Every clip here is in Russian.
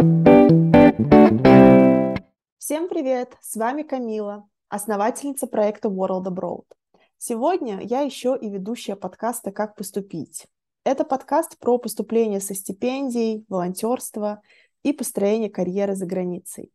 Всем привет! С вами Камила, основательница проекта World Abroad. Сегодня я еще и ведущая подкаста «Как поступить». Это подкаст про поступление со стипендией, волонтерство и построение карьеры за границей.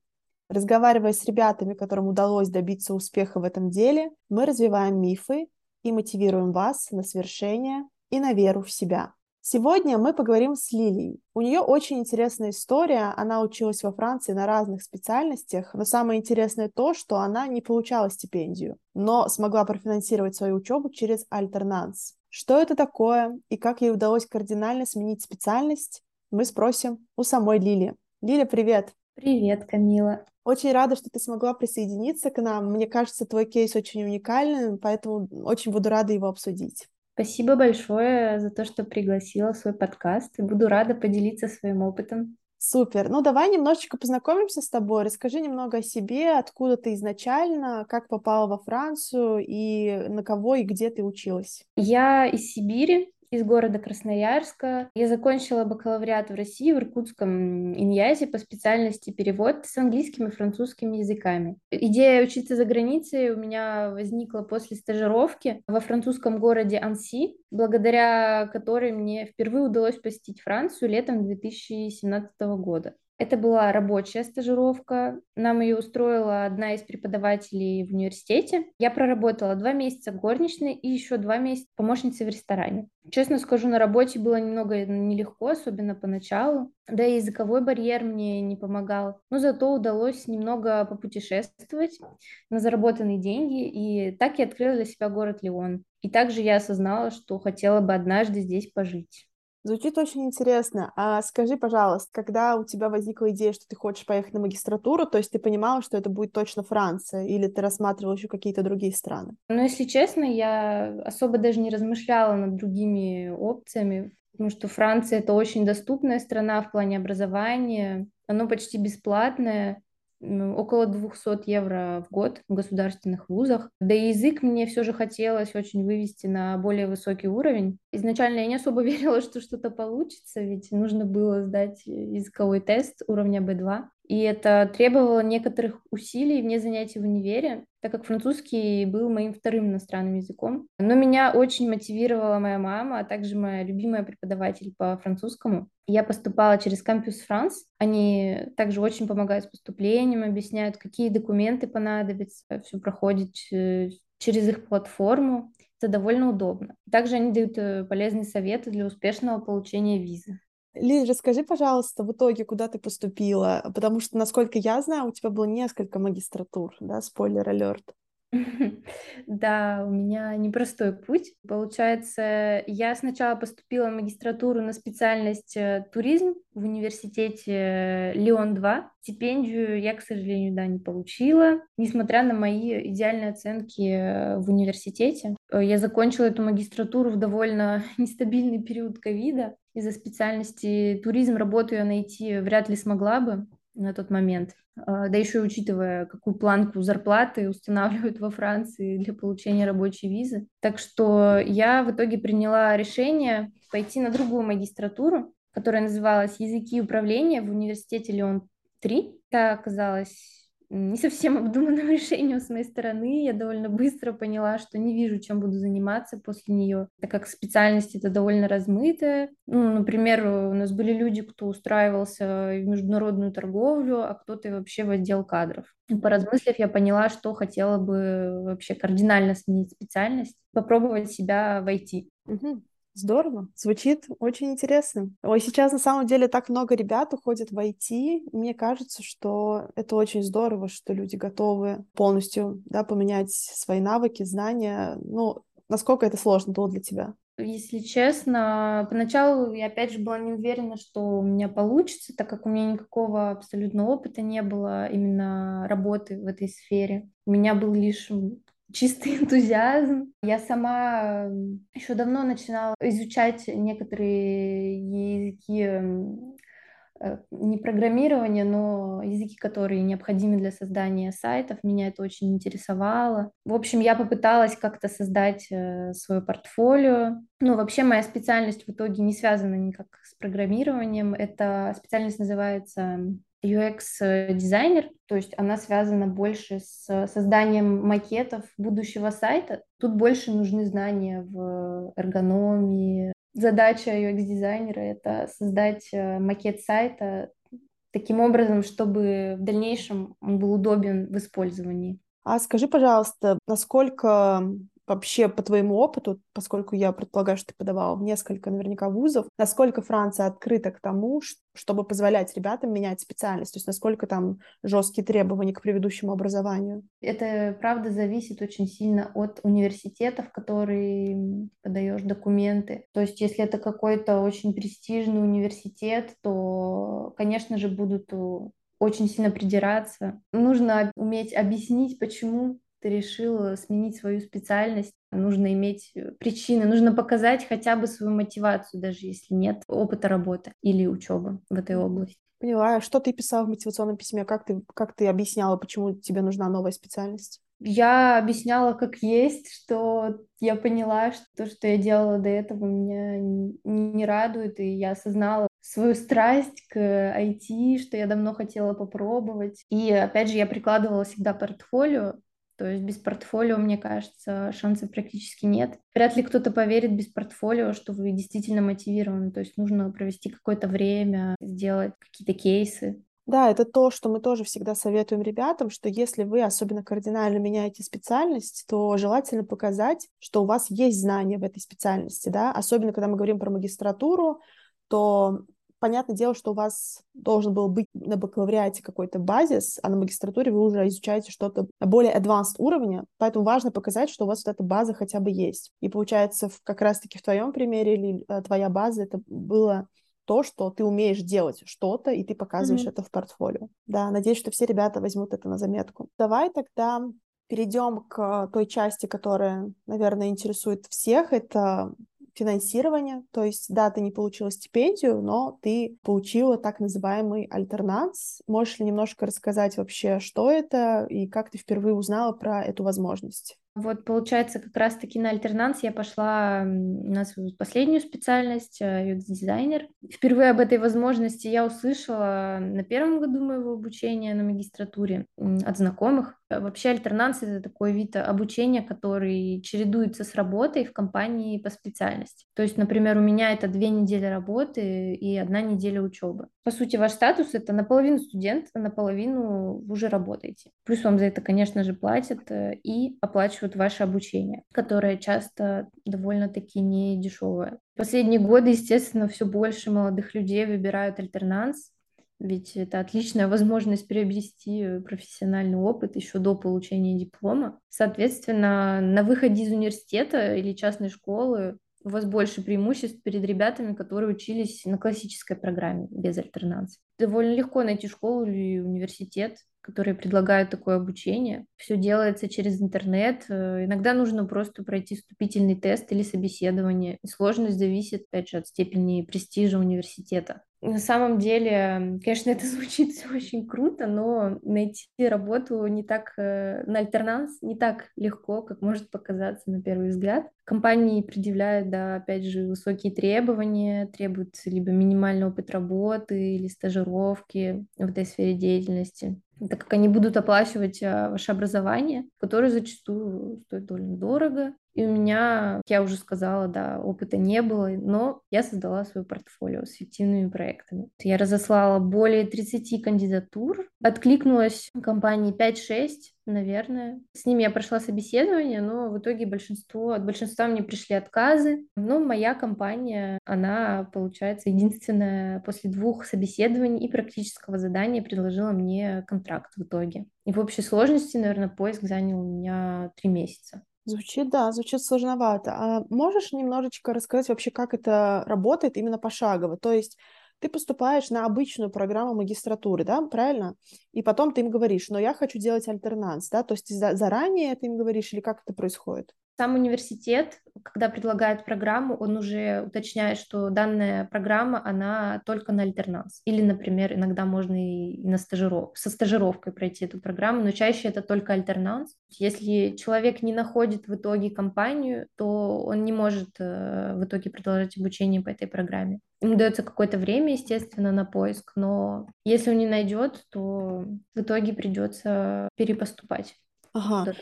Разговаривая с ребятами, которым удалось добиться успеха в этом деле, мы развиваем мифы и мотивируем вас на свершение и на веру в себя. Сегодня мы поговорим с Лилией. У нее очень интересная история. Она училась во Франции на разных специальностях, но самое интересное то, что она не получала стипендию, но смогла профинансировать свою учебу через альтернанс. Что это такое и как ей удалось кардинально сменить специальность, мы спросим у самой Лили. Лиля, привет! Привет, Камила. Очень рада, что ты смогла присоединиться к нам. Мне кажется, твой кейс очень уникальный, поэтому очень буду рада его обсудить. Спасибо большое за то, что пригласила в свой подкаст. Буду рада поделиться своим опытом. Супер. Ну, давай немножечко познакомимся с тобой. Расскажи немного о себе, откуда ты изначально, как попала во Францию и на кого и где ты училась. Я из Сибири, из города Красноярска. Я закончила бакалавриат в России в Иркутском Иньязе по специальности перевод с английским и французским языками. Идея учиться за границей у меня возникла после стажировки во французском городе Анси, благодаря которой мне впервые удалось посетить Францию летом 2017 года. Это была рабочая стажировка. Нам ее устроила одна из преподавателей в университете. Я проработала два месяца горничной и еще два месяца помощницей в ресторане. Честно скажу, на работе было немного нелегко, особенно поначалу. Да и языковой барьер мне не помогал. Но зато удалось немного попутешествовать на заработанные деньги. И так я открыла для себя город Лион. И также я осознала, что хотела бы однажды здесь пожить. Звучит очень интересно. А скажи, пожалуйста, когда у тебя возникла идея, что ты хочешь поехать на магистратуру, то есть ты понимала, что это будет точно Франция, или ты рассматривала еще какие-то другие страны? Ну, если честно, я особо даже не размышляла над другими опциями, потому что Франция — это очень доступная страна в плане образования, оно почти бесплатное, около 200 евро в год в государственных вузах. Да и язык мне все же хотелось очень вывести на более высокий уровень. Изначально я не особо верила, что что-то получится, ведь нужно было сдать языковой тест уровня B2. И это требовало некоторых усилий вне занятий в универе, так как французский был моим вторым иностранным языком. Но меня очень мотивировала моя мама, а также моя любимая преподаватель по французскому. Я поступала через Campus France. Они также очень помогают с поступлением, объясняют, какие документы понадобятся. Все проходит через их платформу. Это довольно удобно. Также они дают э, полезные советы для успешного получения визы. Лиль, расскажи, пожалуйста, в итоге, куда ты поступила? Потому что, насколько я знаю, у тебя было несколько магистратур, да, спойлер-алерт. Да, у меня непростой путь. Получается, я сначала поступила в магистратуру на специальность э, туризм в университете Лион-2. Стипендию я, к сожалению, да, не получила, несмотря на мои идеальные оценки э, в университете. Э, я закончила эту магистратуру в довольно нестабильный период ковида. Из-за специальности туризм работу я найти вряд ли смогла бы на тот момент. А, да еще учитывая, какую планку зарплаты устанавливают во Франции для получения рабочей визы. Так что я в итоге приняла решение пойти на другую магистратуру, которая называлась «Языки управления» в университете Леон-3. Это оказалось не совсем обдуманным решением с моей стороны. Я довольно быстро поняла, что не вижу, чем буду заниматься после нее, так как специальность это довольно размытая. Ну, например, у нас были люди, кто устраивался в международную торговлю, а кто-то вообще в отдел кадров. И поразмыслив, я поняла, что хотела бы вообще кардинально сменить специальность, попробовать себя в IT. Угу. Здорово, звучит очень интересно. Ой, сейчас на самом деле так много ребят уходят в IT. Мне кажется, что это очень здорово, что люди готовы полностью да, поменять свои навыки, знания. Ну, насколько это сложно было для тебя? Если честно, поначалу я опять же была не уверена, что у меня получится, так как у меня никакого абсолютно опыта не было именно работы в этой сфере. У меня был лишь чистый энтузиазм. Я сама еще давно начинала изучать некоторые языки э, не программирование, но языки, которые необходимы для создания сайтов. Меня это очень интересовало. В общем, я попыталась как-то создать э, свое портфолио. Ну, вообще моя специальность в итоге не связана никак с программированием. Эта специальность называется UX-дизайнер, то есть она связана больше с созданием макетов будущего сайта. Тут больше нужны знания в эргономии. Задача UX-дизайнера — это создать э, макет сайта таким образом, чтобы в дальнейшем он был удобен в использовании. А скажи, пожалуйста, насколько вообще по твоему опыту, поскольку я предполагаю, что ты подавала в несколько наверняка вузов, насколько Франция открыта к тому, чтобы позволять ребятам менять специальность, то есть насколько там жесткие требования к предыдущему образованию? Это, правда, зависит очень сильно от университета, в который подаешь документы. То есть если это какой-то очень престижный университет, то, конечно же, будут очень сильно придираться. Нужно уметь объяснить, почему ты решил сменить свою специальность, нужно иметь э, причины, нужно показать хотя бы свою мотивацию, даже если нет опыта работы или учебы в этой области. Поняла. Что ты писала в мотивационном письме? Как ты, как ты объясняла, почему тебе нужна новая специальность? Я объясняла, как есть, что я поняла, что то, что я делала до этого, меня не, не радует, и я осознала свою страсть к IT, что я давно хотела попробовать. И опять же, я прикладывала всегда портфолио, то есть без портфолио, мне кажется, шансов практически нет. Вряд ли кто-то поверит без портфолио, что вы действительно мотивированы. То есть нужно провести какое-то время, сделать какие-то кейсы. Да, это то, что мы тоже всегда советуем ребятам, что если вы особенно кардинально меняете специальность, то желательно показать, что у вас есть знания в этой специальности, да, особенно когда мы говорим про магистратуру, то понятное дело, что у вас должен был быть на бакалавриате какой-то базис, а на магистратуре вы уже изучаете что-то более advanced уровня, поэтому важно показать, что у вас вот эта база хотя бы есть. И получается, как раз-таки в твоем примере или э, твоя база, это было то, что ты умеешь делать что-то, и ты показываешь mm-hmm. это в портфолио. Да, надеюсь, что все ребята возьмут это на заметку. Давай тогда перейдем к той части, которая, наверное, интересует всех. Это финансирование, то есть, да, ты не получила стипендию, но ты получила так называемый альтернанс. Можешь ли немножко рассказать вообще, что это и как ты впервые узнала про эту возможность? Вот, получается, как раз-таки на альтернанс я пошла на свою последнюю специальность, UX-дизайнер. Э, Впервые об этой возможности я услышала на первом году моего обучения на магистратуре от знакомых. Э, вообще альтернанс — это такой вид обучения, который чередуется с работой в компании по специальности. То есть, например, у меня это две недели работы и одна неделя учебы. По сути, ваш статус — это наполовину студент, а наполовину вы уже работаете. Плюс вам за это, конечно же, платят э, и оплачивают ваше обучение, которое часто довольно-таки не дешевое. Последние годы, естественно, все больше молодых людей выбирают альтернанс, ведь это отличная возможность приобрести э, профессиональный опыт еще до получения диплома. Соответственно, на выходе из университета или частной школы у вас больше преимуществ перед ребятами, которые учились на классической программе без альтернации. Довольно легко найти школу или университет, которые предлагают такое обучение. Все делается через интернет. Э, иногда нужно просто пройти вступительный тест или собеседование. сложность зависит, опять же, от степени престижа университета. На самом деле, конечно, это звучит все очень круто, но найти работу не так, э, на альтернанс не так легко, как может показаться на первый взгляд. Компании предъявляют, да, опять же, высокие требования, требуют либо минимальный опыт работы или стажировки в этой сфере деятельности так как они будут оплачивать а, ваше образование, которое зачастую стоит довольно дорого. И у меня, я уже сказала, да, опыта не было, но я создала свое портфолио с фиктивными проектами. Я разослала более 30 кандидатур, откликнулась компании 5-6, наверное. С ними я прошла собеседование, но в итоге большинство, от большинства мне пришли отказы. Но моя компания, она, получается, единственная после двух собеседований и практического задания предложила мне контракт в итоге. И в общей сложности, наверное, поиск занял у меня три месяца. Звучит, да, звучит сложновато. А можешь немножечко рассказать вообще, как это работает именно пошагово? То есть ты поступаешь на обычную программу магистратуры, да, правильно? И потом ты им говоришь, но я хочу делать альтернанс, да, то есть заранее ты им говоришь или как это происходит? Сам университет, когда предлагает программу, он уже уточняет, что данная программа, она только на альтернанс. Или, например, иногда можно и на стажиров... со стажировкой пройти эту программу, но чаще это только альтернанс. Если человек не находит в итоге компанию, то он не может э, в итоге продолжать обучение по этой программе. Ему дается какое-то время, естественно, на поиск, но если он не найдет, то в итоге придется перепоступать. Ага.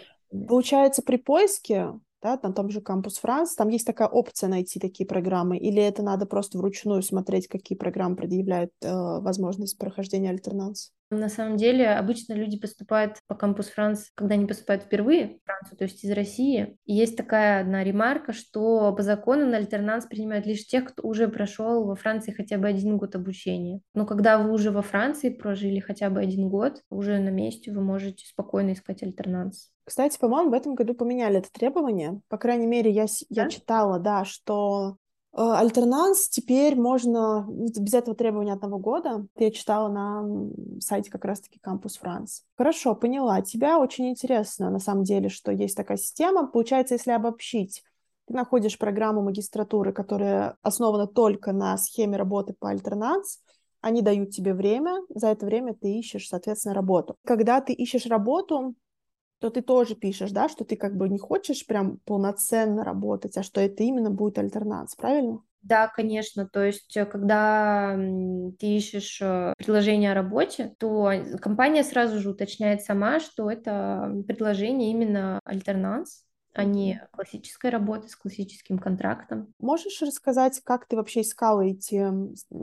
Получается, при поиске, да, на том же Campus France, там есть такая опция найти такие программы, или это надо просто вручную смотреть, какие программы предъявляют э, возможность прохождения альтернанс? На самом деле, обычно люди поступают по Campus France, когда они поступают впервые в Францию, то есть из России. И есть такая одна ремарка, что по закону на альтернанс принимают лишь тех, кто уже прошел во Франции хотя бы один год обучения. Но когда вы уже во Франции прожили хотя бы один год, уже на месте вы можете спокойно искать альтернанс. Кстати, по-моему, в этом году поменяли это требование. По крайней мере, я, я читала, да, что альтернанс теперь можно ну, без этого требования одного года. Я читала на сайте как раз-таки Campus France. Хорошо, поняла. Тебя очень интересно, на самом деле, что есть такая система. Получается, если обобщить, ты находишь программу магистратуры, которая основана только на схеме работы по альтернанс, они дают тебе время, за это время ты ищешь, соответственно, работу. Когда ты ищешь работу, то ты тоже пишешь, да, что ты как бы не хочешь прям полноценно работать, а что это именно будет альтернанс, правильно? Да, конечно. То есть, э, когда ты ищешь э, предложение о работе, то компания сразу же уточняет сама, что это предложение именно альтернанс, а не классической работы с классическим контрактом. Можешь рассказать, как ты вообще искала эти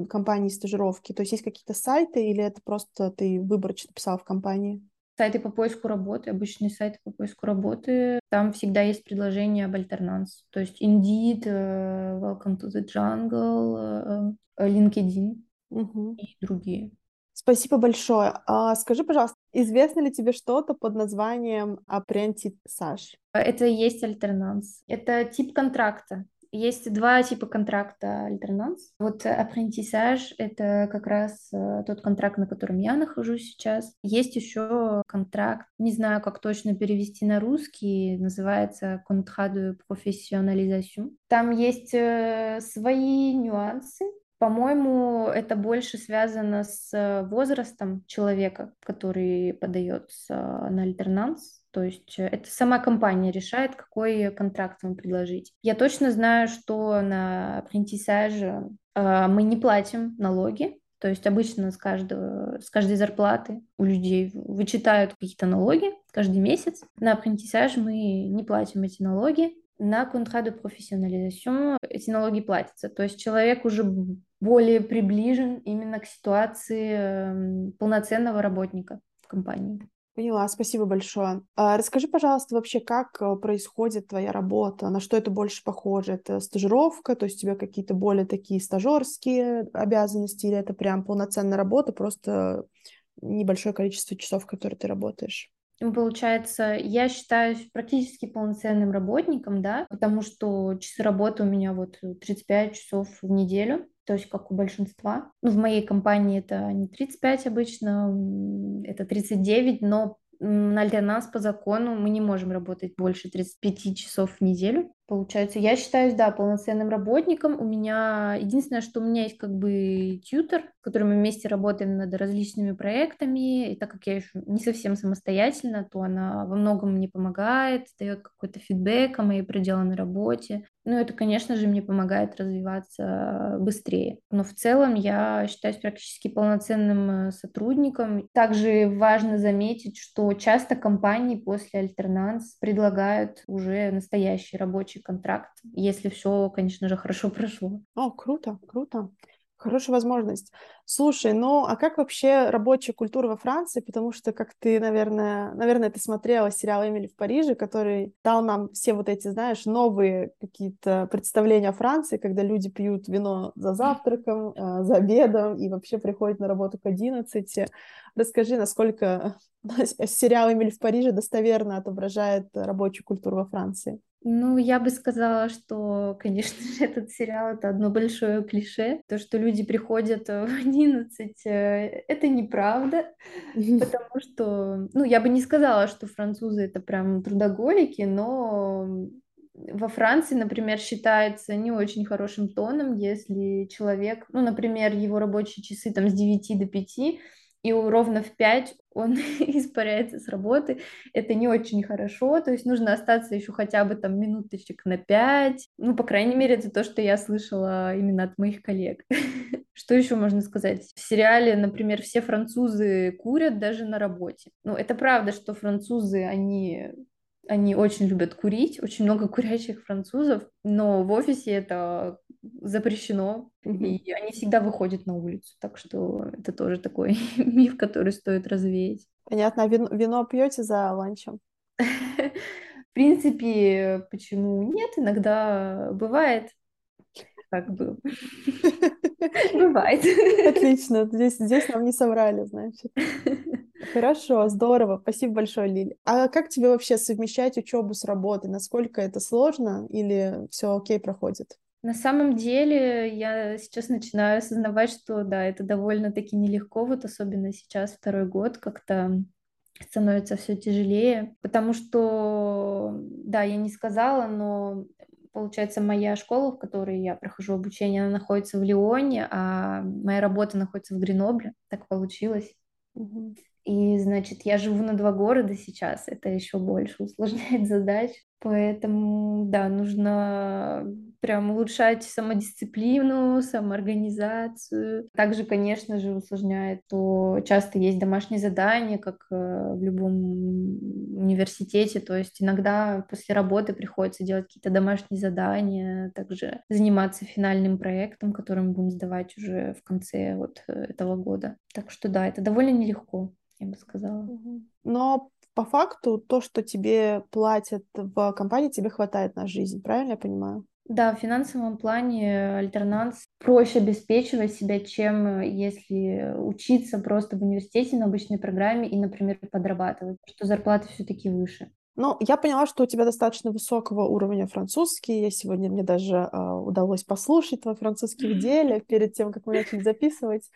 компании стажировки? То есть есть какие-то сайты или это просто ты выборочно писала в компании? Сайты по поиску работы, обычные сайты по поиску работы, там всегда есть предложение об альтернанс. То есть Indeed, э, Welcome to the Jungle, э, LinkedIn угу. и другие. Спасибо большое. А скажи, пожалуйста, известно ли тебе что-то под названием apprentissage? Это и есть альтернанс. Это тип контракта. Есть два типа контракта альтернанс. Вот apprentissage — это как раз э, тот контракт, на котором я нахожусь сейчас. Есть еще контракт, не знаю, как точно перевести на русский, называется contrat de professionnalisation. Там есть э, свои нюансы, по-моему, это больше связано с возрастом человека, который подается на альтернанс. То есть э, это сама компания решает, какой контракт вам предложить. Я точно знаю, что на апрентисаже э, мы не платим налоги, то есть обычно с, каждого, с каждой зарплаты у людей вычитают какие-то налоги каждый месяц. На апрентисаж мы не платим эти налоги. На de professionnalisation эти налоги платятся. То есть человек уже более приближен именно к ситуации эм, полноценного работника в компании. Поняла, спасибо большое. А расскажи, пожалуйста, вообще, как э, происходит твоя работа, на что это больше похоже? Это стажировка, то есть у тебя какие-то более такие стажерские обязанности, или это прям полноценная работа, просто небольшое количество часов, которые ты работаешь? Получается, я считаюсь практически полноценным работником, да, потому что часы работы у меня вот 35 часов в неделю, то есть как у большинства. Ну, в моей компании это не 35 обычно, это 39, но на альтернанс по закону мы не можем работать больше 35 часов в неделю. Получается, я считаюсь, да, полноценным работником. У меня единственное, что у меня есть как бы тьютер, с которым мы вместе работаем над различными проектами. И так как я еще не совсем самостоятельно, то она во многом мне помогает, дает какой-то фидбэк о моей проделанной работе. Ну, это, конечно же, мне помогает развиваться быстрее. Но в целом я считаюсь практически полноценным э, сотрудником. Также важно заметить, что часто компании после альтернанс предлагают уже настоящий рабочий контракт, если все, конечно же, хорошо прошло. О, круто, круто. Хорошая возможность. Слушай, ну а как вообще рабочая культура во Франции? Потому что, как ты, наверное, наверное, ты смотрела сериал «Эмили в Париже», который дал нам все вот эти, знаешь, новые какие-то представления о Франции, когда люди пьют вино за завтраком, э, за обедом и вообще приходят на работу к 11. Расскажи, насколько сериал «Эмили в Париже» достоверно отображает рабочую культуру во Франции. Ну, я бы сказала, что, конечно же, этот сериал — это одно большое клише. То, что люди приходят в 11, э, это неправда, потому что, ну, я бы не сказала, что французы — это прям трудоголики, но Во Франции, например, считается не очень хорошим тоном, если человек, ну, например, его рабочие часы там с 9 до 5, и ровно в 5 он испаряется с работы. Это не очень хорошо, то есть нужно остаться еще хотя бы там минуточек на 5. Ну, по крайней мере, это то, что я слышала именно от моих коллег. Что еще можно сказать? В сериале, например, все французы курят даже на работе. Ну, это правда, что французы, они они очень любят курить, очень много курящих французов, но в офисе это запрещено, mm-hmm. и они всегда выходят на улицу, так что это тоже такой миф, который стоит развеять. Понятно, а вино, вино пьете за ланчем? В принципе, почему нет? Иногда бывает, как бы. Бывает. Отлично, здесь, здесь нам не соврали, значит. Хорошо, здорово, спасибо большое, Лиль. А как тебе вообще совмещать учебу с работой? Насколько это сложно или все окей проходит? На самом деле я сейчас начинаю осознавать, что да, это довольно-таки нелегко, вот особенно сейчас, второй год, как-то становится все тяжелее, потому что, да, я не сказала, но получается, моя школа, в которой я прохожу обучение, она находится в Лионе, а моя работа находится в Гренобле. Так получилось. Угу. И, значит, я живу на два города сейчас, это еще больше усложняет задачу. Поэтому, да, нужно прям улучшать самодисциплину, самоорганизацию. Также, конечно же, усложняет, то часто есть домашние задания, как э, в любом университете, то есть иногда после работы приходится делать какие-то домашние задания, также заниматься финальным проектом, который мы будем сдавать уже в конце вот э, этого года. Так что да, это довольно нелегко, я бы сказала. Но по факту то, что тебе платят в компании, тебе хватает на жизнь, правильно я понимаю? Да, в финансовом плане альтернанс проще обеспечивать себя, чем если учиться просто в университете на обычной программе и, например, подрабатывать, что зарплата все-таки выше. Ну, я поняла, что у тебя достаточно высокого уровня французский. Я сегодня мне даже э, удалось послушать твой французский в деле перед тем, как мы начали записывать.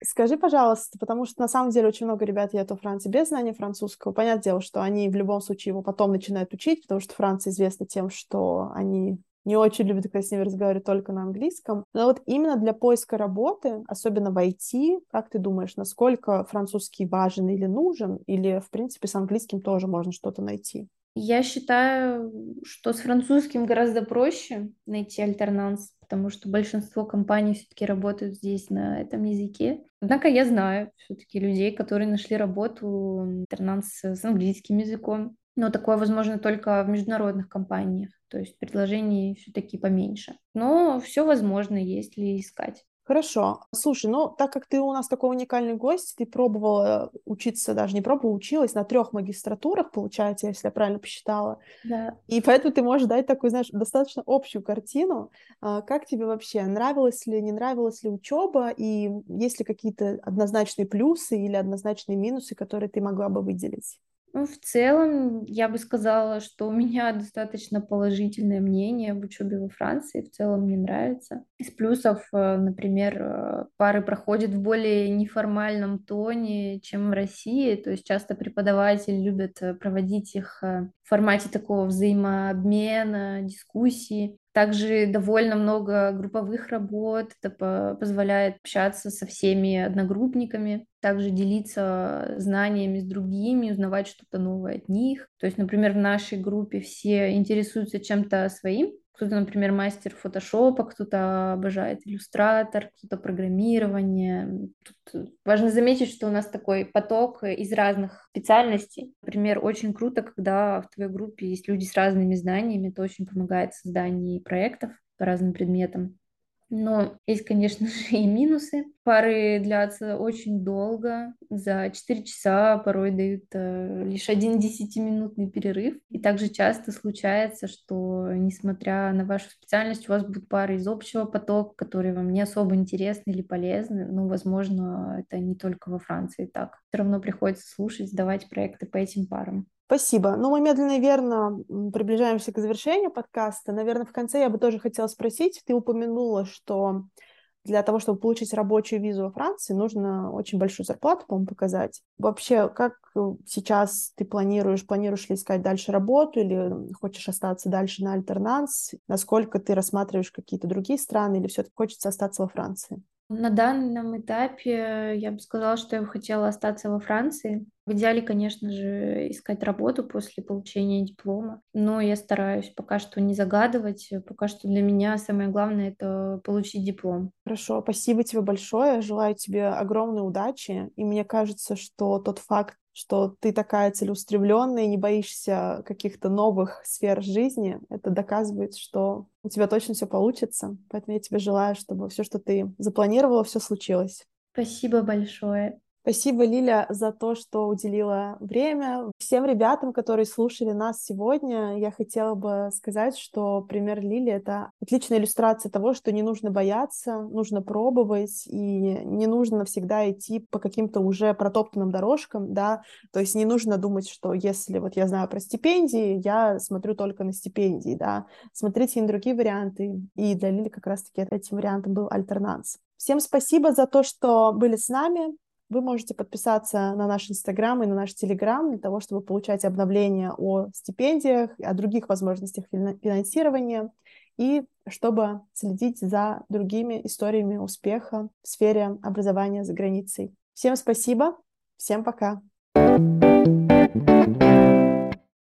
Скажи, пожалуйста, потому что на самом деле очень много ребят едут во Франции без знания французского. Понятное дело, что они в любом случае его потом начинают учить, потому что Франция известна тем, что они не очень любят, когда с ними разговаривать только на английском. Но вот именно для поиска работы, особенно в IT, как ты думаешь, насколько французский важен или нужен, или, в принципе, с английским тоже можно что-то найти? Я считаю, что с французским гораздо проще найти альтернанс, потому что большинство компаний все-таки работают здесь на этом языке. Однако я знаю все-таки людей, которые нашли работу альтернанс с английским языком. Но такое возможно только в международных компаниях, то есть предложений все-таки поменьше. Но все возможно, если искать. Хорошо. Слушай, ну так как ты у нас такой уникальный гость, ты пробовала учиться, даже не пробовала, училась на трех магистратурах, получается, если я правильно посчитала. Да. И поэтому ты можешь дать такую, знаешь, достаточно общую картину. А, как тебе вообще, нравилась ли, не нравилась ли учеба, и есть ли какие-то однозначные плюсы или однозначные минусы, которые ты могла бы выделить? Ну, в целом, я бы сказала, что у меня достаточно положительное мнение об учебе во Франции. В целом мне нравится. Из плюсов, э, например, э, пары проходят в более неформальном тоне, чем в России. То есть часто преподаватели любят э, проводить их в формате такого взаимообмена, дискуссии. Также довольно много групповых работ, это позволяет общаться со всеми одногруппниками, также делиться знаниями с другими, узнавать что-то новое от них. То есть, например, в нашей группе все интересуются чем-то своим, кто-то, например, мастер фотошопа, кто-то обожает иллюстратор, кто-то программирование. Тут важно заметить, что у нас такой поток из разных специальностей. Например, очень круто, когда в твоей группе есть люди с разными знаниями, это очень помогает в создании проектов по разным предметам. Но есть, конечно же, и минусы. Пары длятся очень долго. За 4 часа порой дают э, лишь один 10-минутный перерыв. И также часто случается, что, несмотря на вашу специальность, у вас будут пары из общего потока, которые вам не особо интересны или полезны. Ну, возможно, это не только во Франции так. Все равно приходится слушать, сдавать проекты по этим парам. Спасибо. Ну, мы медленно и верно приближаемся к завершению подкаста. Наверное, в конце я бы тоже хотела спросить. Ты упомянула, что Для того, чтобы получить рабочую визу во Франции, нужно очень большую зарплату, по-моему, показать. Вообще, как э, сейчас ты планируешь? Планируешь ли искать дальше работу или хочешь остаться дальше на альтернанс? Насколько ты рассматриваешь какие-то другие страны или все-таки хочется остаться во Франции? На данном этапе я бы сказала, что я бы хотела остаться во Франции. В идеале, конечно же, искать работу после получения диплома, но я стараюсь пока что не загадывать. Пока что для меня самое главное — это получить диплом. Хорошо, спасибо тебе большое. Желаю тебе огромной удачи. И мне кажется, что тот факт, что ты такая целеустремленная не боишься каких-то новых сфер жизни, это доказывает, что у тебя точно все получится. Поэтому я тебе желаю, чтобы все, что ты запланировала, все случилось. Спасибо большое. Спасибо, Лиля, за то, что уделила время. Всем ребятам, которые слушали нас сегодня, я хотела бы сказать, что пример Лили — это отличная иллюстрация того, что не нужно бояться, нужно пробовать, и не нужно всегда идти по каким-то уже протоптанным дорожкам, да, то есть не нужно думать, что если вот я знаю про стипендии, я смотрю только на стипендии, да, смотрите и на другие варианты, и для Лили как раз-таки этим вариантом был альтернанс. Всем спасибо за то, что были с нами. Вы можете подписаться на наш Инстаграм и на наш Телеграм для того, чтобы получать обновления о стипендиях, о других возможностях финансирования и чтобы следить за другими историями успеха в сфере образования за границей. Всем спасибо, всем пока. thank you